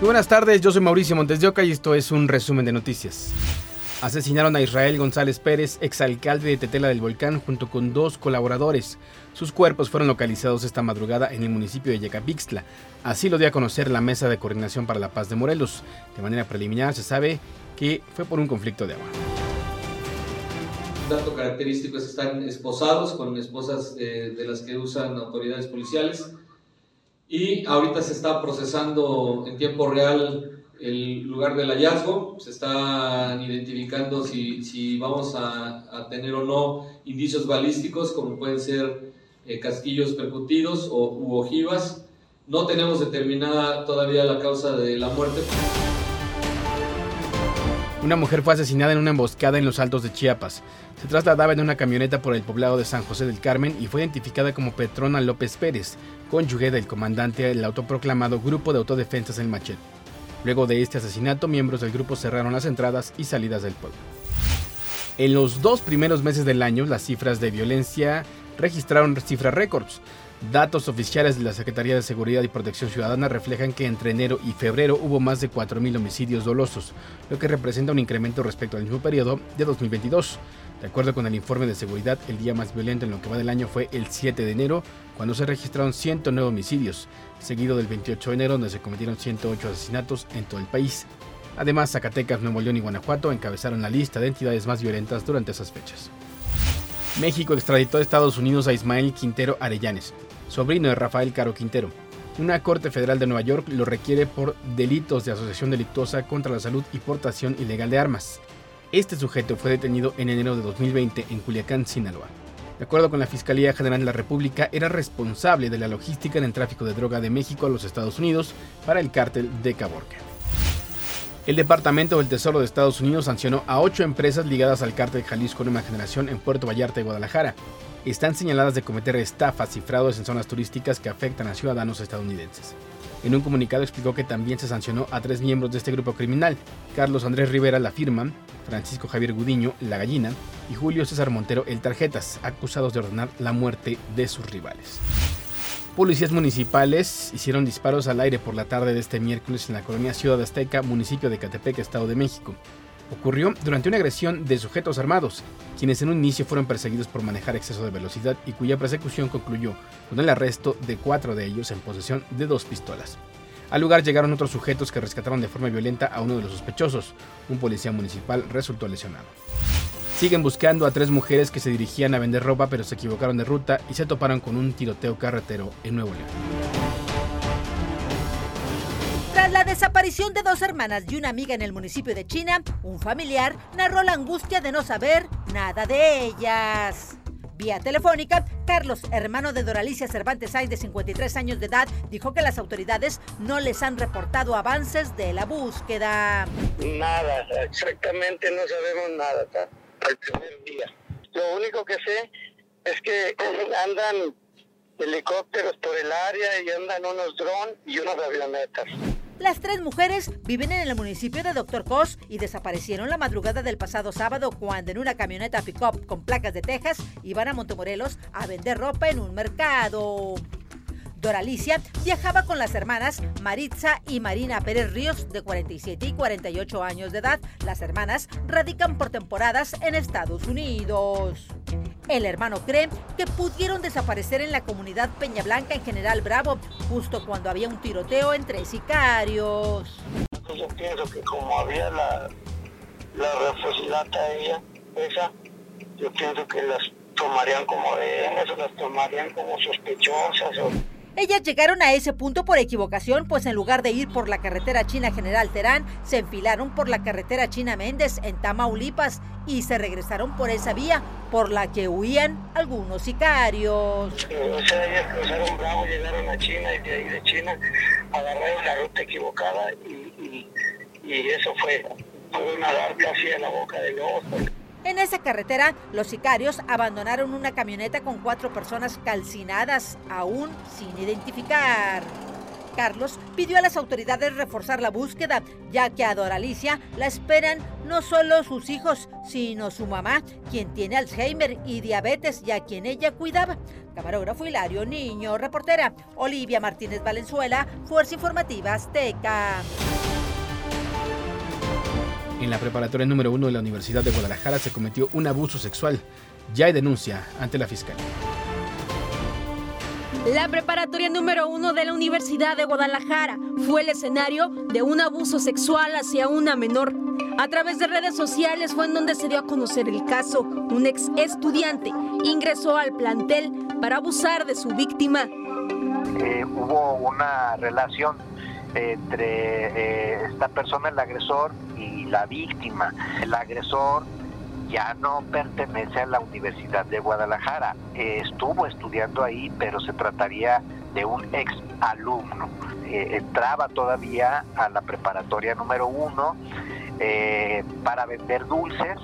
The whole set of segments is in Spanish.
Buenas tardes, yo soy Mauricio Montes de Oca y esto es un resumen de noticias. Asesinaron a Israel González Pérez, exalcalde de Tetela del Volcán, junto con dos colaboradores. Sus cuerpos fueron localizados esta madrugada en el municipio de Yecapixtla. Así lo dio a conocer la Mesa de Coordinación para la Paz de Morelos. De manera preliminar se sabe que fue por un conflicto de agua. Un dato característico es que están esposados con esposas eh, de las que usan autoridades policiales y ahorita se está procesando en tiempo real el lugar del hallazgo, se están identificando si, si vamos a, tener o no indicios balísticos, como pueden ser eh, casquillos percutidos o, u ojivas. No tenemos determinada todavía la causa de la muerte. Una mujer fue asesinada en una emboscada en los altos de Chiapas. Se trasladaba en una camioneta por el poblado de San José del Carmen y fue identificada como Petrona López Pérez, cónyuge del comandante del autoproclamado Grupo de Autodefensas El Machete. Luego de este asesinato, miembros del grupo cerraron las entradas y salidas del pueblo. En los dos primeros meses del año, las cifras de violencia registraron cifras récords. Datos oficiales de la Secretaría de Seguridad y Protección Ciudadana reflejan que entre enero y febrero hubo más de 4.000 homicidios dolosos, lo que representa un incremento respecto al mismo periodo de 2022. De acuerdo con el informe de seguridad, el día más violento en lo que va del año fue el 7 de enero, cuando se registraron 109 homicidios, seguido del 28 de enero, donde se cometieron 108 asesinatos en todo el país. Además, Zacatecas, Nuevo León y Guanajuato encabezaron la lista de entidades más violentas durante esas fechas. México extraditó a Estados Unidos a Ismael Quintero Arellanes, sobrino de Rafael Caro Quintero. Una corte federal de Nueva York lo requiere por delitos de asociación delictuosa contra la salud y portación ilegal de armas. Este sujeto fue detenido en enero de 2020 en Culiacán, Sinaloa. De acuerdo con la Fiscalía General de la República, era responsable de la logística en el tráfico de droga de México a los Estados Unidos para el cártel de Caborca. El Departamento del Tesoro de Estados Unidos sancionó a ocho empresas ligadas al cártel Jalisco Nueva Generación en Puerto Vallarta y Guadalajara. Están señaladas de cometer estafas y fraudes en zonas turísticas que afectan a ciudadanos estadounidenses. En un comunicado explicó que también se sancionó a tres miembros de este grupo criminal, Carlos Andrés Rivera La Firma, Francisco Javier Gudiño La Gallina y Julio César Montero El Tarjetas, acusados de ordenar la muerte de sus rivales. Policías municipales hicieron disparos al aire por la tarde de este miércoles en la colonia Ciudad Azteca, municipio de Catepec, Estado de México. Ocurrió durante una agresión de sujetos armados, quienes en un inicio fueron perseguidos por manejar exceso de velocidad y cuya persecución concluyó con el arresto de cuatro de ellos en posesión de dos pistolas. Al lugar llegaron otros sujetos que rescataron de forma violenta a uno de los sospechosos. Un policía municipal resultó lesionado. Siguen buscando a tres mujeres que se dirigían a vender ropa pero se equivocaron de ruta y se toparon con un tiroteo carretero en Nuevo León. Tras la desaparición de dos hermanas y una amiga en el municipio de China, un familiar narró la angustia de no saber nada de ellas. Vía telefónica, Carlos, hermano de Doralicia Cervantes Ay, de 53 años de edad, dijo que las autoridades no les han reportado avances de la búsqueda. Nada, exactamente no sabemos nada el primer día. Lo único que sé es que andan helicópteros por el área y andan unos drones y unas avionetas. Las tres mujeres viven en el municipio de Doctor Cos y desaparecieron la madrugada del pasado sábado cuando en una camioneta pick-up con placas de Texas iban a Montemorelos a vender ropa en un mercado. Doralicia viajaba con las hermanas Maritza y Marina Pérez Ríos, de 47 y 48 años de edad. Las hermanas radican por temporadas en Estados Unidos. El hermano cree que pudieron desaparecer en la comunidad Peña Blanca en General Bravo, justo cuando había un tiroteo entre sicarios. Yo pienso que como había la, la ella, esa, yo pienso que las tomarían como rehenes o las tomarían como sospechosas. Ellas llegaron a ese punto por equivocación, pues en lugar de ir por la carretera China General Terán, se enfilaron por la carretera China Méndez en Tamaulipas y se regresaron por esa vía por la que huían algunos sicarios. Ellas cruzaron llegaron a China y de China agarraron la ruta equivocada y, eso fue, una dar casi a la boca de los. En esa carretera, los sicarios abandonaron una camioneta con cuatro personas calcinadas, aún sin identificar. Carlos pidió a las autoridades reforzar la búsqueda, ya que a Doralicia la esperan no solo sus hijos, sino su mamá, quien tiene Alzheimer y diabetes y a quien ella cuidaba. Camarógrafo Hilario Niño, reportera Olivia Martínez Valenzuela, Fuerza Informativa Azteca. En la preparatoria número uno de la Universidad de Guadalajara se cometió un abuso sexual. Ya hay denuncia ante la Fiscalía. La preparatoria número uno de la Universidad de Guadalajara fue el escenario de un abuso sexual hacia una menor. A través de redes sociales fue en donde se dio a conocer el caso. Un ex estudiante ingresó al plantel para abusar de su víctima. Eh, hubo una relación entre eh, esta persona, el agresor, y la víctima. El agresor ya no pertenece a la Universidad de Guadalajara. Eh, estuvo estudiando ahí, pero se trataría de un ex alumno. Eh, entraba todavía a la preparatoria número uno para vender dulces.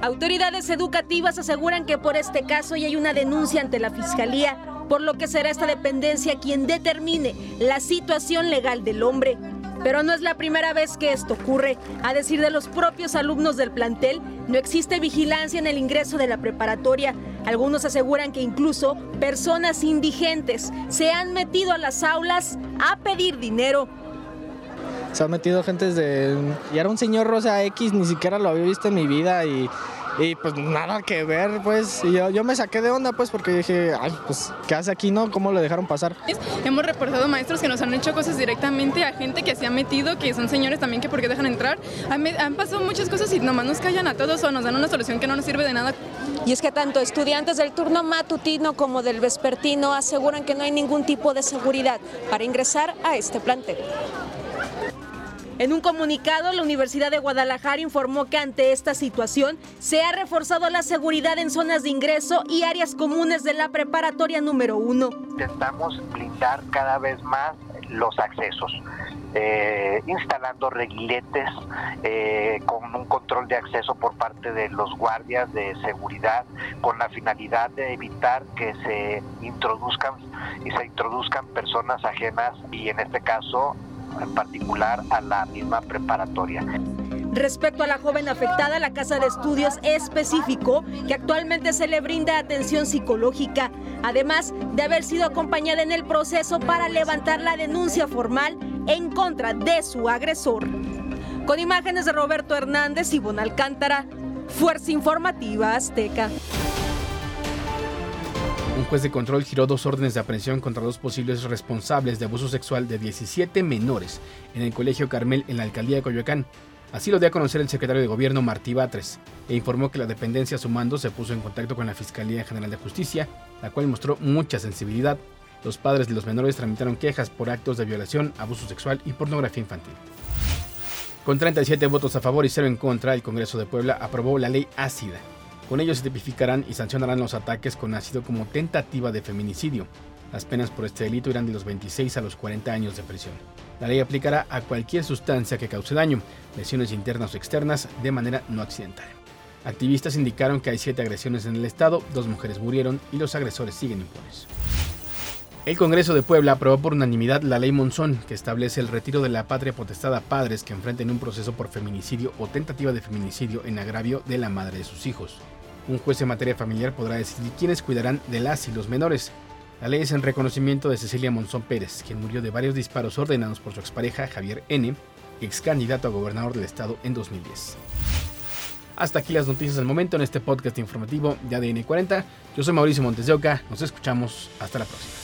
Autoridades educativas aseguran que por este caso ya hay una denuncia ante la Fiscalía, por lo que será esta dependencia quien determine la situación legal del hombre. Pero no es la primera vez que esto ocurre. A decir de los propios alumnos del plantel, no existe vigilancia en el ingreso de la preparatoria. Algunos aseguran que incluso personas indigentes se han metido a las aulas a pedir dinero. Se han metido gentes de... Y era un señor Rosa X, ni siquiera lo había visto en mi vida y y pues nada que ver, pues. yo, yo me saqué de onda, pues, porque dije, ay, pues, ¿qué hace aquí, no? ¿Cómo lo dejaron pasar? Hemos reportado maestros que nos han hecho cosas directamente a gente que se ha metido, que son señores también que por qué dejan entrar. Han, han pasado muchas cosas y nomás nos callan a todos o nos dan una solución que no nos sirve de nada. Y es que tanto estudiantes del turno matutino como del vespertino aseguran que no hay ningún tipo de seguridad para ingresar a este plantel. En un comunicado, la Universidad de Guadalajara informó que ante esta situación se ha reforzado la seguridad en zonas de ingreso y áreas comunes de la preparatoria número uno. Intentamos blindar cada vez más los accesos. Eh, instalando reguiletes eh, con un control de acceso por parte de los guardias de seguridad con la finalidad de evitar que se introduzcan y se introduzcan personas ajenas y en este caso en particular a la misma preparatoria. Respecto a la joven afectada, la Casa de Estudios especificó que actualmente se le brinda atención psicológica, además de haber sido acompañada en el proceso para levantar la denuncia formal en contra de su agresor. Con imágenes de Roberto Hernández y Bon Alcántara, Fuerza Informativa Azteca. Un juez de control giró dos órdenes de aprehensión contra dos posibles responsables de abuso sexual de 17 menores en el Colegio Carmel en la alcaldía de Coyoacán. Así lo dio a conocer el secretario de Gobierno Martí Batres e informó que la dependencia a su mando se puso en contacto con la Fiscalía General de Justicia, la cual mostró mucha sensibilidad. Los padres de los menores tramitaron quejas por actos de violación, abuso sexual y pornografía infantil. Con 37 votos a favor y 0 en contra, el Congreso de Puebla aprobó la ley ácida, con ello se tipificarán y sancionarán los ataques con ácido como tentativa de feminicidio. Las penas por este delito irán de los 26 a los 40 años de prisión. La ley aplicará a cualquier sustancia que cause daño, lesiones internas o externas, de manera no accidental. Activistas indicaron que hay siete agresiones en el estado, dos mujeres murieron y los agresores siguen impunes. El Congreso de Puebla aprobó por unanimidad la ley Monzón, que establece el retiro de la patria potestad a padres que enfrenten un proceso por feminicidio o tentativa de feminicidio en agravio de la madre de sus hijos. Un juez en materia familiar podrá decidir quiénes cuidarán de las y los menores. La ley es en reconocimiento de Cecilia Monzón Pérez, quien murió de varios disparos ordenados por su expareja Javier N., ex candidato a gobernador del estado en 2010. Hasta aquí las noticias del momento en este podcast informativo de ADN 40. Yo soy Mauricio Montes de Oca. Nos escuchamos. Hasta la próxima.